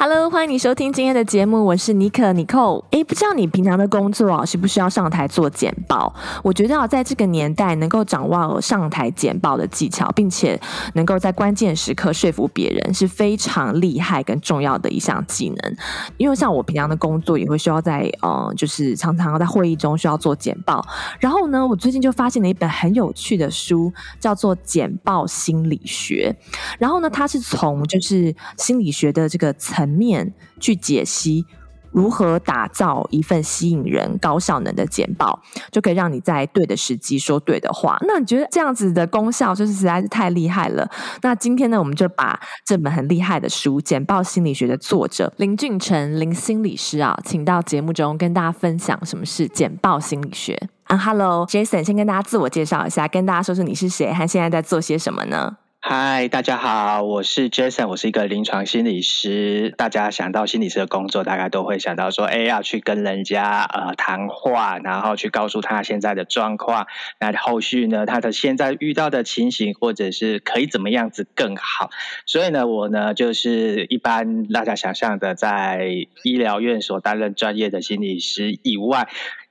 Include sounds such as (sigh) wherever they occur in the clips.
Hello，欢迎你收听今天的节目，我是尼可尼寇。诶，不知道你平常的工作啊，需不需要上台做简报？我觉得啊，在这个年代，能够掌握上台简报的技巧，并且能够在关键时刻说服别人，是非常厉害跟重要的一项技能。因为像我平常的工作，也会需要在呃，就是常常在会议中需要做简报。然后呢，我最近就发现了一本很有趣的书，叫做《简报心理学》。然后呢，它是从就是心理学的这个层。面去解析如何打造一份吸引人、高效能的简报，就可以让你在对的时机说对的话。那你觉得这样子的功效就是实在是太厉害了。那今天呢，我们就把这本很厉害的书《简报心理学》的作者林俊成林心理师啊，请到节目中跟大家分享什么是简报心理学。啊，Hello，Jason，先跟大家自我介绍一下，跟大家说说你是谁，还现在在做些什么呢？嗨，大家好，我是 Jason，我是一个临床心理师。大家想到心理师的工作，大概都会想到说，哎，要去跟人家呃谈话，然后去告诉他现在的状况，那后续呢，他的现在遇到的情形，或者是可以怎么样子更好。所以呢，我呢就是一般大家想象的，在医疗院所担任专业的心理师以外。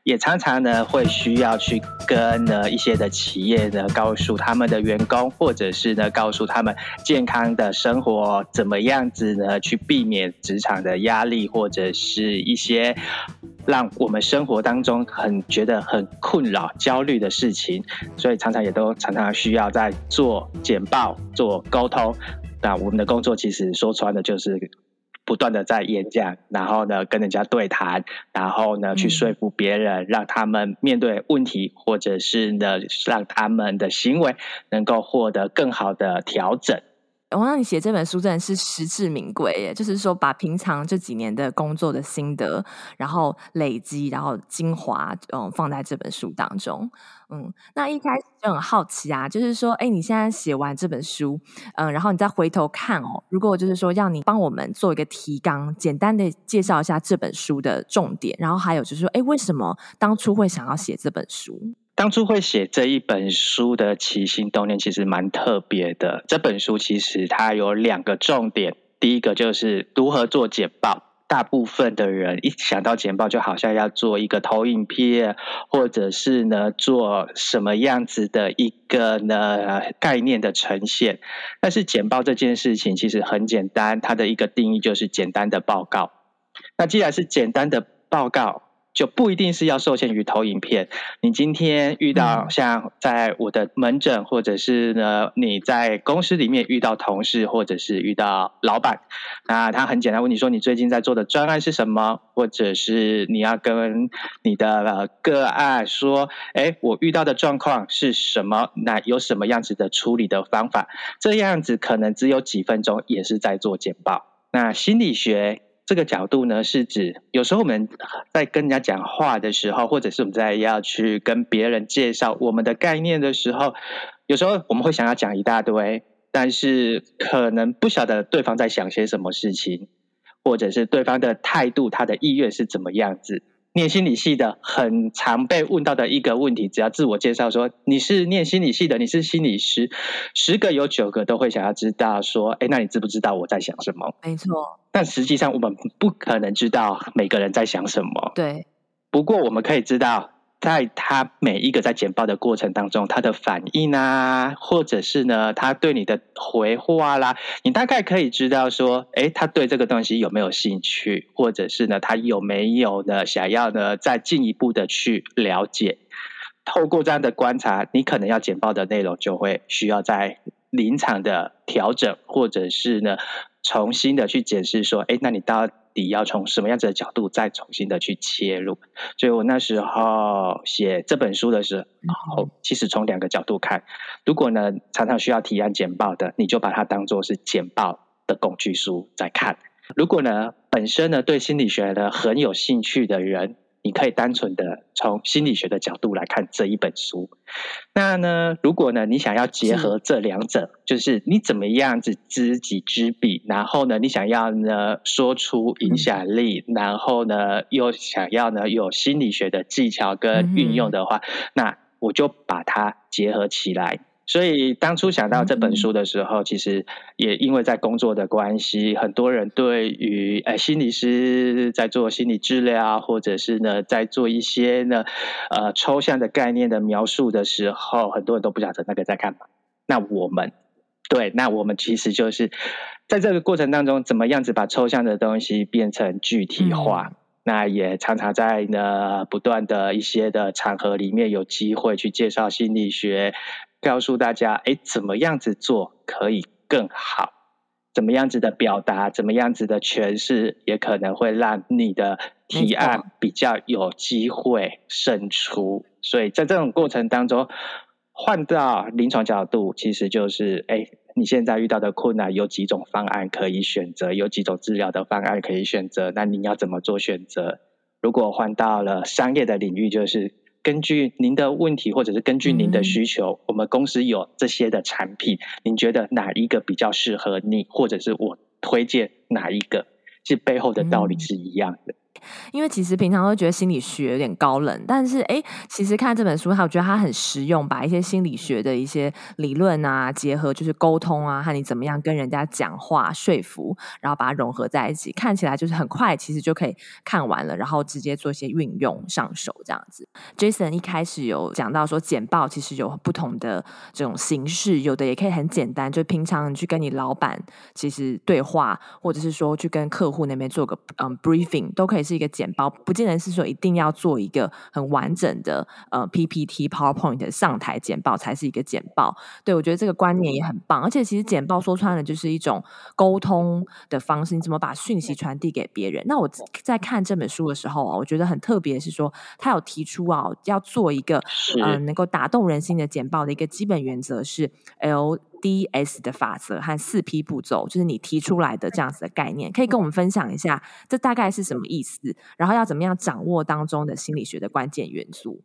也常常呢会需要去跟呢一些的企业呢告诉他们的员工，或者是呢告诉他们健康的生活怎么样子呢去避免职场的压力，或者是一些让我们生活当中很觉得很困扰、焦虑的事情，所以常常也都常常需要在做简报、做沟通。那我们的工作其实说穿了就是。不断的在演讲，然后呢跟人家对谈，然后呢去说服别人，让他们面对问题，或者是呢让他们的行为能够获得更好的调整。我让你写这本书真的是实至名归耶，就是说把平常这几年的工作的心得，然后累积，然后精华，嗯，放在这本书当中。嗯，那一开始就很好奇啊，就是说，哎，你现在写完这本书，嗯，然后你再回头看哦，如果就是说要你帮我们做一个提纲，简单的介绍一下这本书的重点，然后还有就是说，哎，为什么当初会想要写这本书？当初会写这一本书的起心动念其实蛮特别的。这本书其实它有两个重点，第一个就是如何做简报。大部分的人一想到简报，就好像要做一个投影片，或者是呢做什么样子的一个呢概念的呈现。但是简报这件事情其实很简单，它的一个定义就是简单的报告。那既然是简单的报告，就不一定是要受限于投影片。你今天遇到像在我的门诊，或者是呢你在公司里面遇到同事，或者是遇到老板，那他很简单问你说，你最近在做的专案是什么？或者是你要跟你的个案说，哎，我遇到的状况是什么？那有什么样子的处理的方法？这样子可能只有几分钟，也是在做简报。那心理学。这个角度呢，是指有时候我们在跟人家讲话的时候，或者是我们在要去跟别人介绍我们的概念的时候，有时候我们会想要讲一大堆，但是可能不晓得对方在想些什么事情，或者是对方的态度、他的意愿是怎么样子。念心理系的很常被问到的一个问题，只要自我介绍说你是念心理系的，你是心理师，十个有九个都会想要知道说，哎，那你知不知道我在想什么？没错，但实际上我们不可能知道每个人在想什么。对，不过我们可以知道。在他每一个在简报的过程当中，他的反应啊，或者是呢，他对你的回话啦，你大概可以知道说，诶，他对这个东西有没有兴趣，或者是呢，他有没有呢想要呢再进一步的去了解。透过这样的观察，你可能要简报的内容就会需要在临场的调整，或者是呢重新的去检视说，诶，那你到。你要从什么样子的角度再重新的去切入？所以我那时候写这本书的时候，其实从两个角度看。如果呢常常需要提案简报的，你就把它当做是简报的工具书在看；如果呢本身呢对心理学呢很有兴趣的人，你可以单纯的从心理学的角度来看这一本书。那呢，如果呢你想要结合这两者，是就是你怎么样子知己知彼，然后呢你想要呢说出影响力，嗯、然后呢又想要呢有心理学的技巧跟运用的话，嗯、那我就把它结合起来。所以当初想到这本书的时候，其实也因为在工作的关系，很多人对于诶心理师在做心理治疗，或者是呢在做一些呢呃抽象的概念的描述的时候，很多人都不晓得那个在干嘛。那我们对，那我们其实就是在这个过程当中，怎么样子把抽象的东西变成具体化？嗯、那也常常在呢不断的一些的场合里面有机会去介绍心理学。告诉大家，哎，怎么样子做可以更好？怎么样子的表达，怎么样子的诠释，也可能会让你的提案比较有机会胜出。所以在这种过程当中，换到临床角度，其实就是，哎，你现在遇到的困难有几种方案可以选择，有几种治疗的方案可以选择，那你要怎么做选择？如果换到了商业的领域，就是。根据您的问题，或者是根据您的需求，嗯、我们公司有这些的产品，您觉得哪一个比较适合你，或者是我推荐哪一个？其实背后的道理是一样的。嗯因为其实平常都觉得心理学有点高冷，但是哎，其实看这本书，我觉得它很实用，把一些心理学的一些理论啊，结合就是沟通啊，和你怎么样跟人家讲话说服，然后把它融合在一起，看起来就是很快，其实就可以看完了，然后直接做一些运用上手这样子。Jason 一开始有讲到说，简报其实有不同的这种形式，有的也可以很简单，就平常你去跟你老板其实对话，或者是说去跟客户那边做个嗯 briefing，都可以是。一个简报不见得是说一定要做一个很完整的呃 PPT PowerPoint 上台简报才是一个简报。对，我觉得这个观念也很棒，而且其实简报说穿了就是一种沟通的方式，你怎么把讯息传递给别人？那我在看这本书的时候啊，我觉得很特别是说，他有提出啊，要做一个嗯、呃、能够打动人心的简报的一个基本原则是 L。D S 的法则和四 P 步骤，就是你提出来的这样子的概念，可以跟我们分享一下，这大概是什么意思？然后要怎么样掌握当中的心理学的关键元素？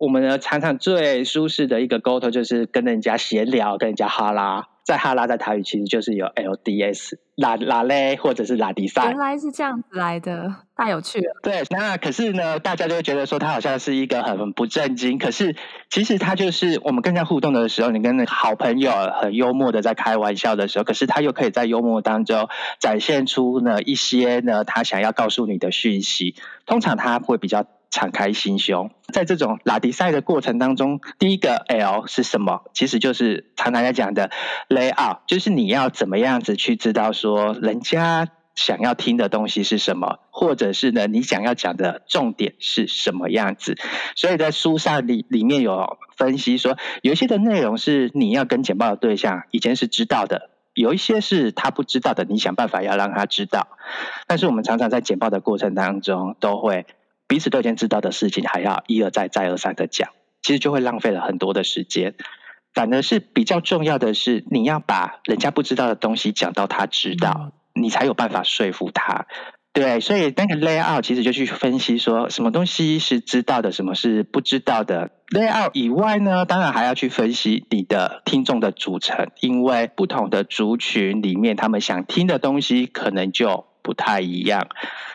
我们呢，常常最舒适的一个沟通就是跟人家闲聊，跟人家哈拉。在哈拉在台语其实就是有 LDS 拉拉嘞，或者是拉迪赛。原来是这样子来的，太有趣了。对，那可是呢，大家就会觉得说他好像是一个很不正经，可是其实他就是我们跟人家互动的时候，你跟好朋友很幽默的在开玩笑的时候，可是他又可以在幽默当中展现出呢一些呢他想要告诉你的讯息。通常他会比较。敞开心胸，在这种拉迪赛的过程当中，第一个 L 是什么？其实就是常常在讲的 layout，就是你要怎么样子去知道说人家想要听的东西是什么，或者是呢你想要讲的重点是什么样子。所以在书上里里面有分析说，有一些的内容是你要跟简报的对象以前是知道的，有一些是他不知道的，你想办法要让他知道。但是我们常常在简报的过程当中都会。彼此都已经知道的事情，还要一而再、再而三的讲，其实就会浪费了很多的时间。反而是比较重要的是，你要把人家不知道的东西讲到他知道，你才有办法说服他。对，所以那个 layout 其实就去分析说，什么东西是知道的，什么是不知道的。layout 以外呢，当然还要去分析你的听众的组成，因为不同的族群里面，他们想听的东西可能就不太一样。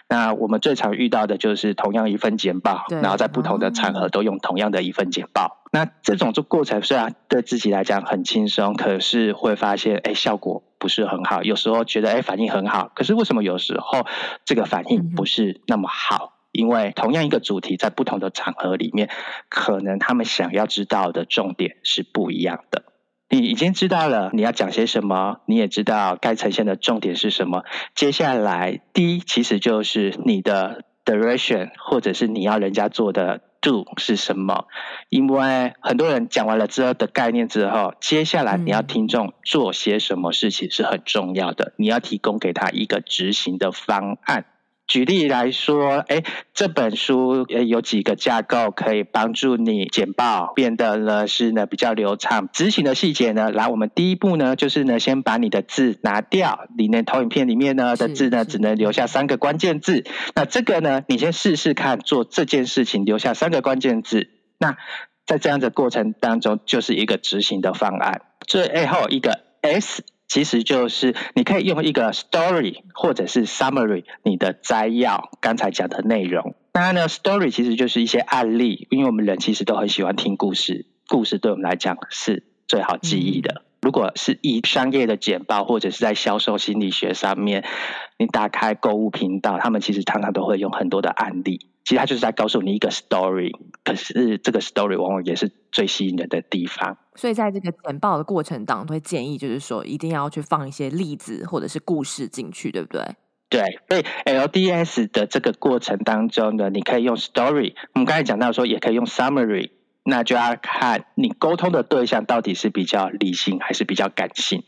那我们最常遇到的就是同样一份简报，然后在不同的场合都用同样的一份简报。嗯、那这种做过程虽然对自己来讲很轻松，可是会发现哎效果不是很好。有时候觉得哎反应很好，可是为什么有时候这个反应不是那么好？嗯、因为同样一个主题在不同的场合里面，可能他们想要知道的重点是不一样的。你已经知道了你要讲些什么，你也知道该呈现的重点是什么。接下来，第一其实就是你的 direction，或者是你要人家做的 do 是什么。因为很多人讲完了之后的概念之后，接下来你要听众做些什么事情是很重要的。你要提供给他一个执行的方案。举例来说，哎，这本书有几个架构可以帮助你简报变得呢是呢比较流畅。执行的细节呢，来，我们第一步呢就是呢先把你的字拿掉，里面投影片里面呢的字呢只能留下三个关键字。那这个呢，你先试试看做这件事情，留下三个关键字。那在这样的过程当中，就是一个执行的方案。最后一个 S。其实就是你可以用一个 story 或者是 summary 你的摘要，刚才讲的内容。当然呢，story 其实就是一些案例，因为我们人其实都很喜欢听故事，故事对我们来讲是最好记忆的。嗯如果是以商业的简报，或者是在销售心理学上面，你打开购物频道，他们其实常常都会用很多的案例。其实他就是在告诉你一个 story，可是这个 story 往往也是最吸引人的地方。所以在这个简报的过程当中，会建议就是说，一定要去放一些例子或者是故事进去，对不对？对，所以 LDS 的这个过程当中呢，你可以用 story，我们刚才讲到说，也可以用 summary。那就要看你沟通的对象到底是比较理性还是比较感性。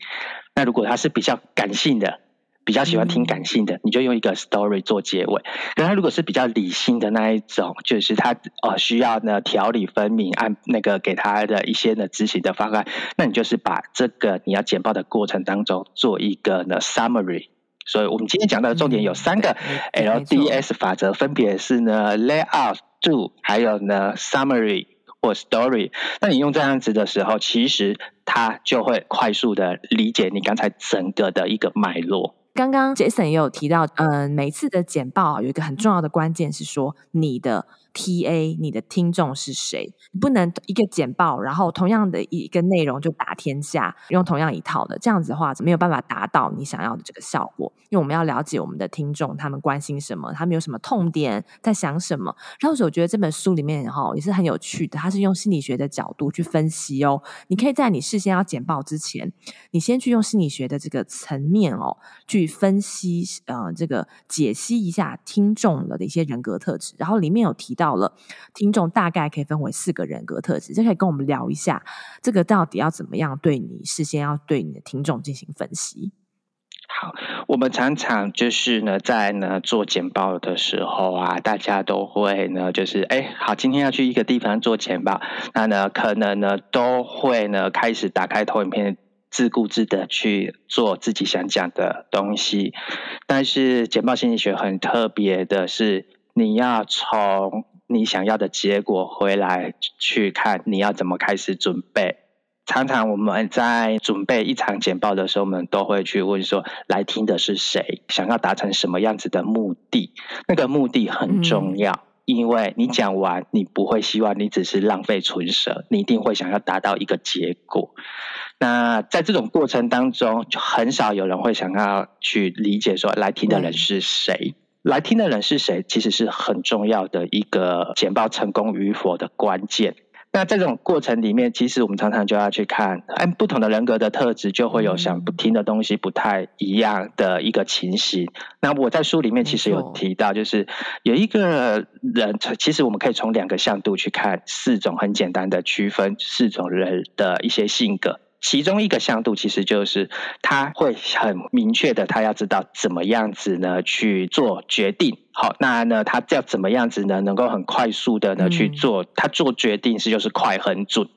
那如果他是比较感性的，比较喜欢听感性的，你就用一个 story 做结尾。可他如果是比较理性的那一种，就是他呃需要呢条理分明，按那个给他的一些呢执行的方案，那你就是把这个你要简报的过程当中做一个呢 summary。所以我们今天讲到的重点有三个 LDS 法则，分别是呢 layout、do，还有呢 summary。或 story，那你用这样子的时候，其实他就会快速的理解你刚才整个的一个脉络。刚刚 Jason 也有提到，嗯、每次的简报有一个很重要的关键是说你的。T A，你的听众是谁？你不能一个简报，然后同样的一个内容就打天下，用同样一套的，这样子的话，没有办法达到你想要的这个效果。因为我们要了解我们的听众，他们关心什么，他们有什么痛点，在想什么。然后，我觉得这本书里面哈也是很有趣的，它是用心理学的角度去分析哦。你可以在你事先要简报之前，你先去用心理学的这个层面哦，去分析呃这个解析一下听众的的一些人格特质，然后里面有提到。到了，听众大概可以分为四个人格特质，就可以跟我们聊一下，这个到底要怎么样对你事先要对你的听众进行分析。好，我们常常就是呢，在呢做简报的时候啊，大家都会呢，就是哎，好，今天要去一个地方做简报，那呢可能呢都会呢开始打开投影片，自顾自的去做自己想讲的东西。但是简报心理学很特别的是，你要从你想要的结果回来去看，你要怎么开始准备？常常我们在准备一场简报的时候，我们都会去问说：来听的是谁？想要达成什么样子的目的？那个目的很重要，嗯、因为你讲完，你不会希望你只是浪费唇舌，你一定会想要达到一个结果。那在这种过程当中，就很少有人会想要去理解说：来听的人是谁？嗯来听的人是谁，其实是很重要的一个简报成功与否的关键。那在这种过程里面，其实我们常常就要去看，按，不同的人格的特质就会有想不听的东西不太一样的一个情形。那我在书里面其实有提到，就是有一个人，其实我们可以从两个向度去看四种很简单的区分四种人的一些性格。其中一个向度其实就是他会很明确的，他要知道怎么样子呢去做决定。好，那呢他要怎么样子呢能够很快速的呢去做？他做决定是就是快很准。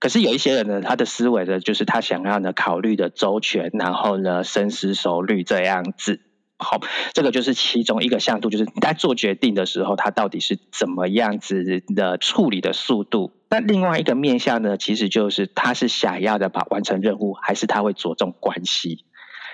可是有一些人呢，他的思维呢就是他想要呢考虑的周全，然后呢深思熟虑这样子。好，这个就是其中一个向度，就是你在做决定的时候，他到底是怎么样子的处理的速度。那另外一个面向呢，其实就是他是想要的把完成任务，还是他会着重关系？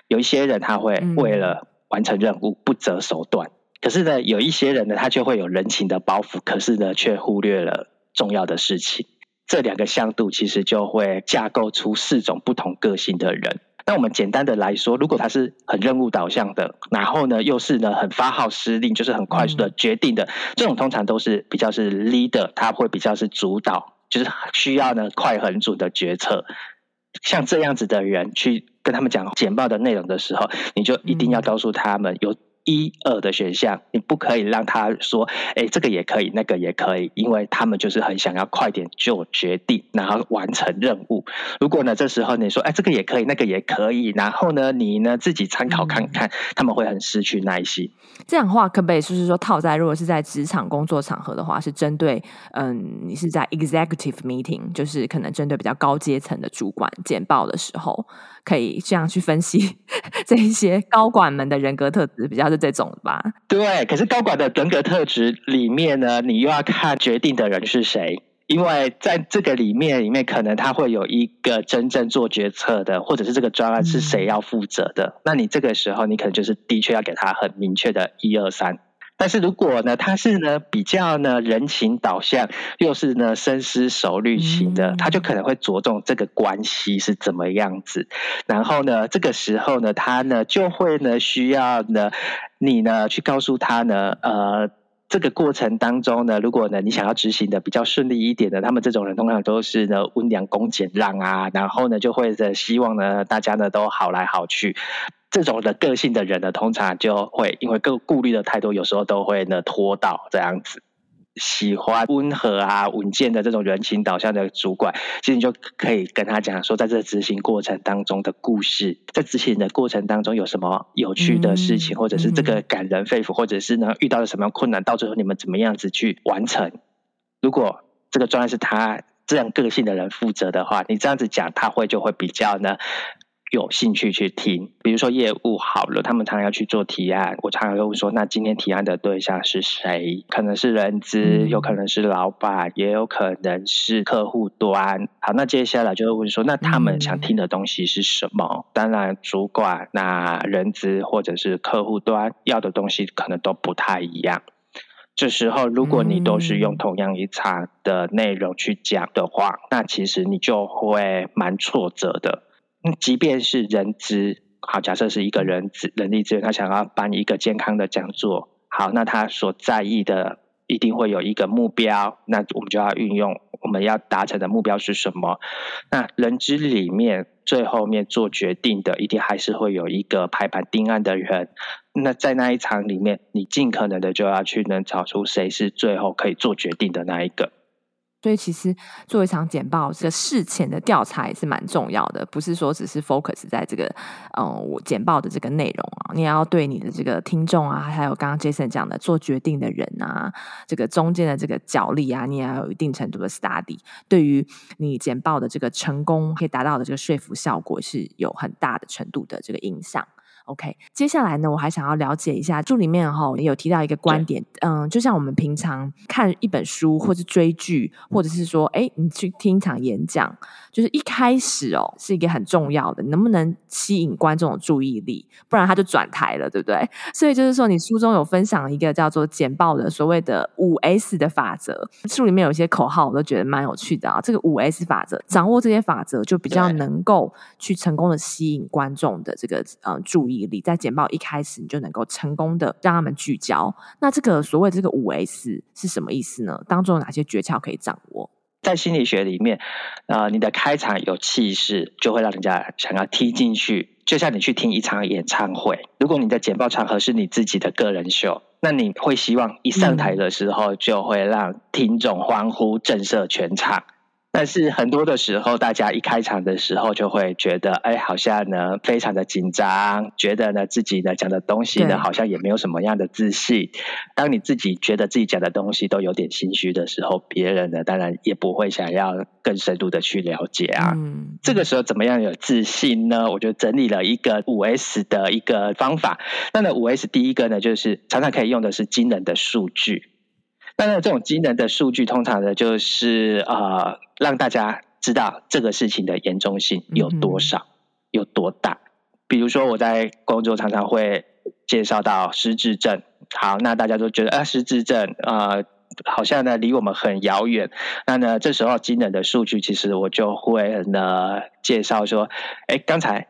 有一些人他会为了完成任务不择手段，嗯、可是呢，有一些人呢，他就会有人情的包袱，可是呢，却忽略了重要的事情。这两个向度其实就会架构出四种不同个性的人。那我们简单的来说，如果他是很任务导向的，然后呢，又是呢很发号施令，就是很快速的决定的，这种通常都是比较是 leader，他会比较是主导，就是需要呢快很准的决策。像这样子的人去跟他们讲简报的内容的时候，你就一定要告诉他们有一二的选项，你不可以让他说，哎，这个也可以，那个也可以，因为他们就是很想要快点就决定，然后完成任务。如果呢，这时候你说，哎，这个也可以，那个也可以，然后呢，你呢自己参考看看，嗯、他们会很失去耐心。这样的话，可不可以就是说套在，如果是在职场工作场合的话，是针对，嗯，你是在 executive meeting，就是可能针对比较高阶层的主管简报的时候，可以这样去分析 (laughs) 这一些高管们的人格特质，比较是这种吧？对，可是高管的人格特质里面呢，你又要看决定的人是谁。因为在这个里面，里面可能他会有一个真正做决策的，或者是这个专案是谁要负责的。嗯、那你这个时候，你可能就是的确要给他很明确的一二三。但是如果呢，他是呢比较呢人情导向，又是呢深思熟虑型的，他就可能会着重这个关系是怎么样子。然后呢，这个时候呢，他呢就会呢需要呢你呢去告诉他呢，呃。这个过程当中呢，如果呢你想要执行的比较顺利一点的，他们这种人通常都是呢温良恭俭让啊，然后呢就会的希望呢大家呢都好来好去。这种的个性的人呢，通常就会因为各顾虑的太多，有时候都会呢拖到这样子。喜欢温和啊、稳健的这种人情导向的主管，其实你就可以跟他讲说，在这执行过程当中的故事，在执行的过程当中有什么有趣的事情，嗯、或者是这个感人肺腑，嗯、或者是呢遇到了什么样困难，到最后你们怎么样子去完成？如果这个专案是他这样个性的人负责的话，你这样子讲，他会就会比较呢。有兴趣去听，比如说业务好了，他们常常要去做提案，我常常会问说，那今天提案的对象是谁？可能是人资，有可能是老板，也有可能是客户端。好，那接下来就会问说，那他们想听的东西是什么？嗯、当然，主管、那人资或者是客户端要的东西可能都不太一样。这时候，如果你都是用同样一场的内容去讲的话，那其实你就会蛮挫折的。即便是人资，好，假设是一个人资人力资源，他想要办一个健康的讲座，好，那他所在意的一定会有一个目标，那我们就要运用我们要达成的目标是什么？那人资里面最后面做决定的，一定还是会有一个排版定案的人。那在那一场里面，你尽可能的就要去能找出谁是最后可以做决定的那一个。所以其实做一场简报，这个事前的调查也是蛮重要的，不是说只是 focus 在这个嗯我简报的这个内容啊，你也要对你的这个听众啊，还有刚刚 Jason 讲的做决定的人啊，这个中间的这个角力啊，你也要有一定程度的 study，对于你简报的这个成功可以达到的这个说服效果是有很大的程度的这个影响。OK，接下来呢，我还想要了解一下，书里面哈也有提到一个观点，嗯，就像我们平常看一本书，或是追剧，或者是说，哎，你去听一场演讲，就是一开始哦，是一个很重要的，能不能吸引观众的注意力，不然他就转台了，对不对？所以就是说，你书中有分享一个叫做简报的所谓的五 S 的法则，书里面有一些口号，我都觉得蛮有趣的啊。这个五 S 法则，掌握这些法则，就比较能够去成功的吸引观众的这个呃注意。力在简报一开始，你就能够成功的让他们聚焦。那这个所谓这个五 S 是什么意思呢？当中有哪些诀窍可以掌握？在心理学里面，呃，你的开场有气势，就会让人家想要踢进去。就像你去听一场演唱会，如果你的简报场合是你自己的个人秀，那你会希望一上台的时候就会让听众欢呼，震慑全场。但是很多的时候，大家一开场的时候就会觉得，哎，好像呢非常的紧张，觉得呢自己呢讲的东西呢好像也没有什么样的自信。当你自己觉得自己讲的东西都有点心虚的时候，别人呢当然也不会想要更深入的去了解啊。嗯，这个时候怎么样有自信呢？我就整理了一个五 S 的一个方法。那呢五 S 第一个呢，就是常常可以用的是惊人的数据。那这种机能的数据，通常呢就是呃。让大家知道这个事情的严重性有多少，嗯、有多大。比如说，我在工作常常会介绍到失智症，好，那大家都觉得啊，失智症啊、呃，好像呢离我们很遥远。那呢，这时候机能的数据，其实我就会呢介绍说，哎，刚才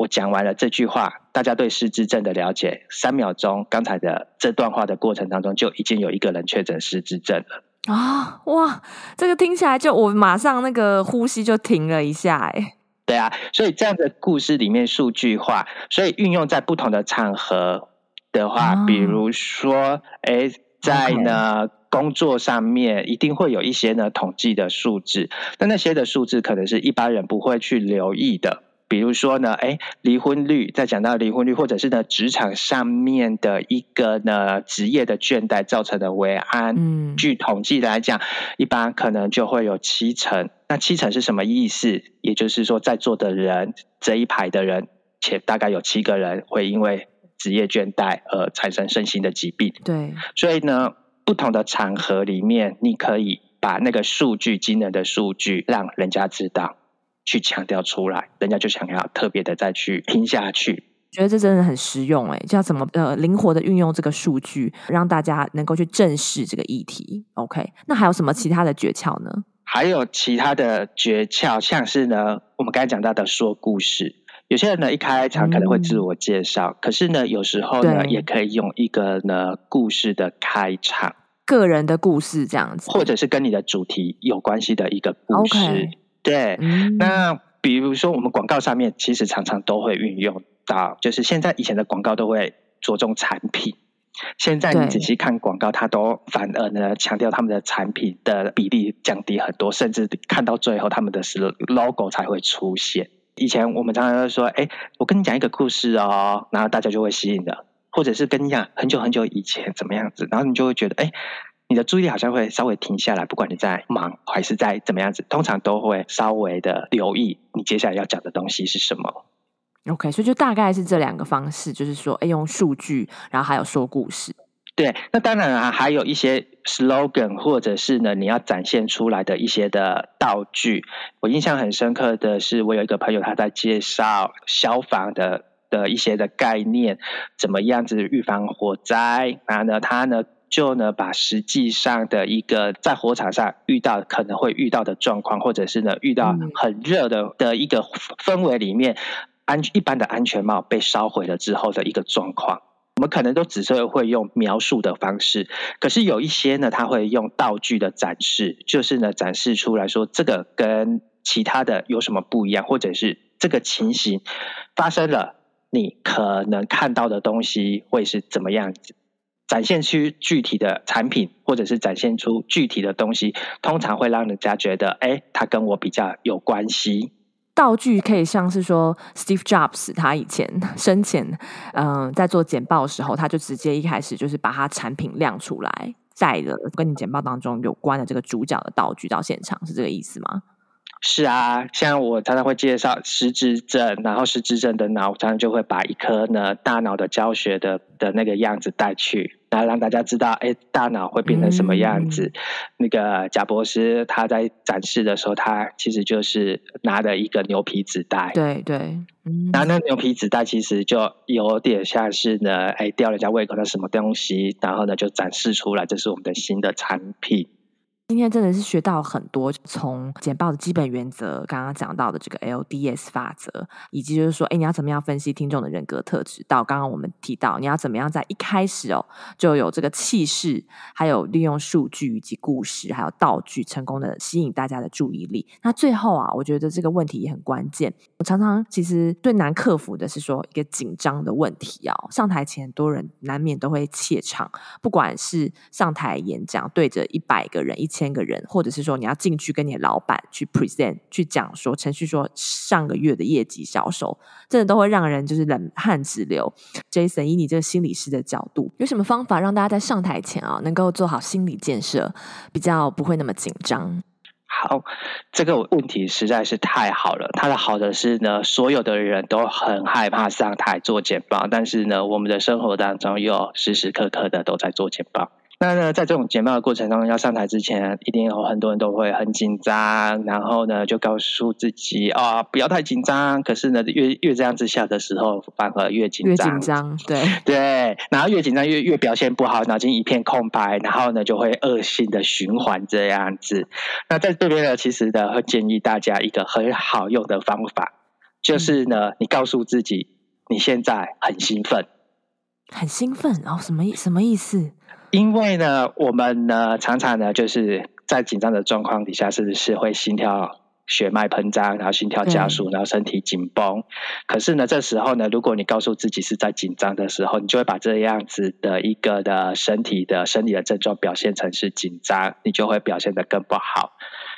我讲完了这句话，大家对失智症的了解，三秒钟，刚才的这段话的过程当中，就已经有一个人确诊失智症了。啊、哦、哇，这个听起来就我马上那个呼吸就停了一下哎。对啊，所以这样的故事里面数据化，所以运用在不同的场合，的话，比如说，哎，在呢工作上面一定会有一些呢统计的数字，但那些的数字可能是一般人不会去留意的。比如说呢，哎，离婚率，再讲到离婚率，或者是呢职场上面的一个呢职业的倦怠造成的危安，嗯，据统计来讲，一般可能就会有七成。那七成是什么意思？也就是说，在座的人这一排的人，且大概有七个人会因为职业倦怠而产生身心的疾病。对，所以呢，不同的场合里面，你可以把那个数据、惊人的数据，让人家知道。去强调出来，人家就想要特别的再去听下去。觉得这真的很实用哎，就要怎么呃灵活的运用这个数据，让大家能够去正视这个议题。OK，那还有什么其他的诀窍呢？还有其他的诀窍，像是呢，我们刚才讲到的说故事。有些人呢一开场可能会自我介绍，嗯、可是呢有时候呢也可以用一个呢故事的开场，个人的故事这样子，或者是跟你的主题有关系的一个故事。Okay. 对，嗯、那比如说我们广告上面其实常常都会运用到，就是现在以前的广告都会着重产品，现在你仔细看广告，它都反而呢强调他们的产品的比例降低很多，甚至看到最后他们的 logo 才会出现。以前我们常常说，哎，我跟你讲一个故事哦，然后大家就会吸引的，或者是跟你讲很久很久以前怎么样子，然后你就会觉得，哎。你的注意力好像会稍微停下来，不管你在忙还是在怎么样子，通常都会稍微的留意你接下来要讲的东西是什么。OK，所以就大概是这两个方式，就是说，哎，用数据，然后还有说故事。对，那当然啊，还有一些 slogan，或者是呢，你要展现出来的一些的道具。我印象很深刻的是，我有一个朋友他在介绍消防的的一些的概念，怎么样子预防火灾，然后呢，他呢。就呢，把实际上的一个在火场上遇到可能会遇到的状况，或者是呢遇到很热的的一个氛围里面，安一般的安全帽被烧毁了之后的一个状况，我们可能都只是会用描述的方式，可是有一些呢，他会用道具的展示，就是呢展示出来说这个跟其他的有什么不一样，或者是这个情形发生了，你可能看到的东西会是怎么样子。展现出具体的产品，或者是展现出具体的东西，通常会让人家觉得，哎，它跟我比较有关系。道具可以像是说，Steve Jobs 他以前 (laughs) 生前，嗯、在做简报的时候，他就直接一开始就是把他产品亮出来，带着跟你简报当中有关的这个主角的道具到现场，是这个意思吗？是啊，像我常常会介绍失智症，然后失智症的脑，常常就会把一颗呢大脑的教学的的那个样子带去，然后让大家知道，哎，大脑会变成什么样子。嗯、那个贾博士他在展示的时候，他其实就是拿了一个牛皮纸袋，对对，嗯、然后那牛皮纸袋其实就有点像是呢，哎，吊人家胃口的什么东西，然后呢就展示出来，这是我们的新的产品。今天真的是学到很多，从简报的基本原则，刚刚讲到的这个 LDS 法则，以及就是说，哎，你要怎么样分析听众的人格特质？到刚刚我们提到，你要怎么样在一开始哦，就有这个气势，还有利用数据以及故事，还有道具，成功的吸引大家的注意力。那最后啊，我觉得这个问题也很关键。我常常其实最难克服的是说一个紧张的问题哦，上台前很多人难免都会怯场，不管是上台演讲对着一百个人、一起。千个人，或者是说你要进去跟你的老板去 present 去讲说程序说上个月的业绩销售，真的都会让人就是冷汗直流。Jason，以你这个心理师的角度，有什么方法让大家在上台前啊能够做好心理建设，比较不会那么紧张？好，这个问题实在是太好了。它的好的是呢，所有的人都很害怕上台做简报，但是呢，我们的生活当中又时时刻刻的都在做简报。那呢，在这种简报的过程中，要上台之前，一定有很多人都会很紧张，然后呢，就告诉自己啊、哦，不要太紧张。可是呢，越越这样子下的时候，反而越紧张。越紧张，对对。然后越紧张越越表现不好，脑筋一片空白，然后呢，就会恶性的循环这样子。那在这边呢，其实呢，会建议大家一个很好用的方法，就是呢，嗯、你告诉自己，你现在很兴奋，很兴奋哦，什么意什么意思？因为呢，我们呢常常呢就是在紧张的状况底下，是不是会心跳血脉喷张，然后心跳加速，然后身体紧绷。可是呢，这时候呢，如果你告诉自己是在紧张的时候，你就会把这样子的一个的身体的生理的症状表现成是紧张，你就会表现得更不好。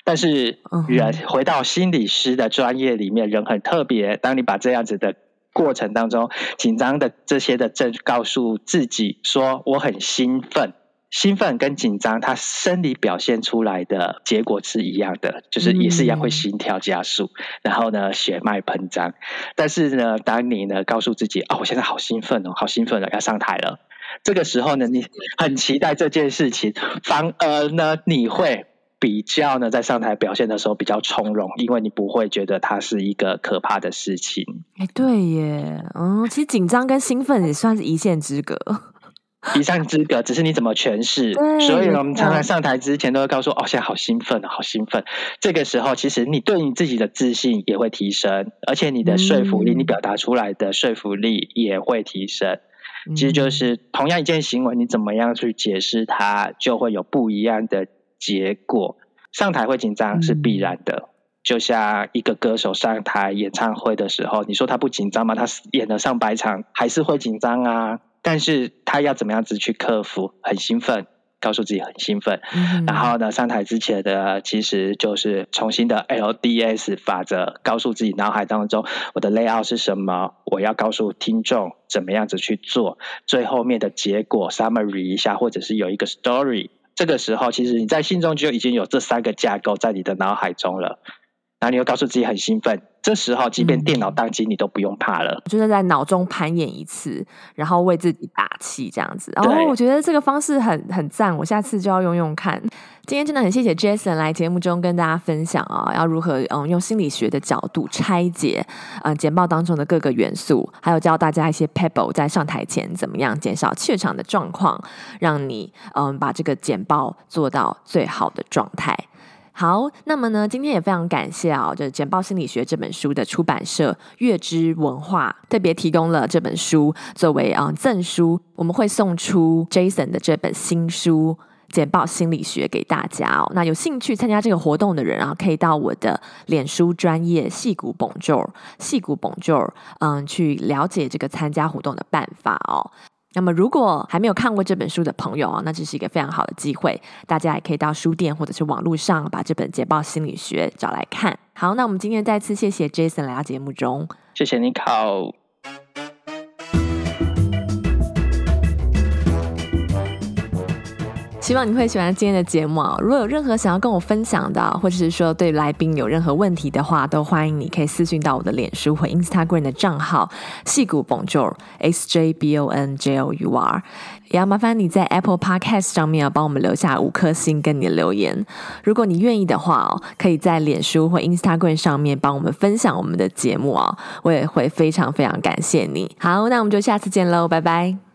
但是人回到心理师的专业里面，人很特别。当你把这样子的过程当中紧张的这些的症告诉自己说，我很兴奋。兴奋跟紧张，它生理表现出来的结果是一样的，就是也是一样会心跳加速，嗯、然后呢血脉喷张。但是呢，当你呢告诉自己，哦，我现在好兴奋哦，好兴奋了，要上台了。这个时候呢，你很期待这件事情，反而呢你会比较呢在上台表现的时候比较从容，因为你不会觉得它是一个可怕的事情。哎，对耶，嗯，其实紧张跟兴奋也算是一线之隔。(laughs) 一上之隔，只是你怎么诠释。所以我们常常上台之前都会告诉哦，现在好兴奋，好兴奋。这个时候，其实你对你自己的自信也会提升，而且你的说服力，嗯、你表达出来的说服力也会提升。其实就是同样一件行为，你怎么样去解释它，就会有不一样的结果。上台会紧张是必然的，嗯、就像一个歌手上台演唱会的时候，你说他不紧张吗？他演了上百场，还是会紧张啊。但是他要怎么样子去克服？很兴奋，告诉自己很兴奋。嗯、然后呢，上台之前的其实就是重新的 LDS 法则，告诉自己脑海当中我的 layout 是什么，我要告诉听众怎么样子去做。最后面的结果 summary 一下，或者是有一个 story。这个时候，其实你在心中就已经有这三个架构在你的脑海中了。然后你又告诉自己很兴奋，这时候即便电脑宕机，你都不用怕了。就是在脑中盘演一次，然后为自己打气这样子。然后我觉得这个方式很很赞，我下次就要用用看。今天真的很谢谢 Jason 来节目中跟大家分享啊，要如何嗯用心理学的角度拆解嗯简报当中的各个元素，还有教大家一些 pebble 在上台前怎么样减少怯场的状况，让你嗯把这个简报做到最好的状态。好，那么呢，今天也非常感谢啊，就是《简报心理学》这本书的出版社月之文化特别提供了这本书作为啊赠书，我们会送出 Jason 的这本新书《简报心理学》给大家哦。那有兴趣参加这个活动的人啊，可以到我的脸书专业戏骨 Bonjour 矽谷 Bonjour 嗯，去了解这个参加活动的办法哦。那么，如果还没有看过这本书的朋友啊，那这是一个非常好的机会，大家也可以到书店或者是网络上把这本《捷报心理学》找来看。好，那我们今天再次谢谢 Jason 来到节目中，谢谢你考。希望你会喜欢今天的节目啊！如果有任何想要跟我分享的，或者是说对来宾有任何问题的话，都欢迎你可以私讯到我的脸书或 Instagram 的账号矽谷 Bonjour S J B O N J O U R，也要麻烦你在 Apple Podcast 上面帮我们留下五颗星跟你的留言。如果你愿意的话哦，可以在脸书或 Instagram 上面帮我们分享我们的节目哦，我也会非常非常感谢你。好，那我们就下次见喽，拜拜。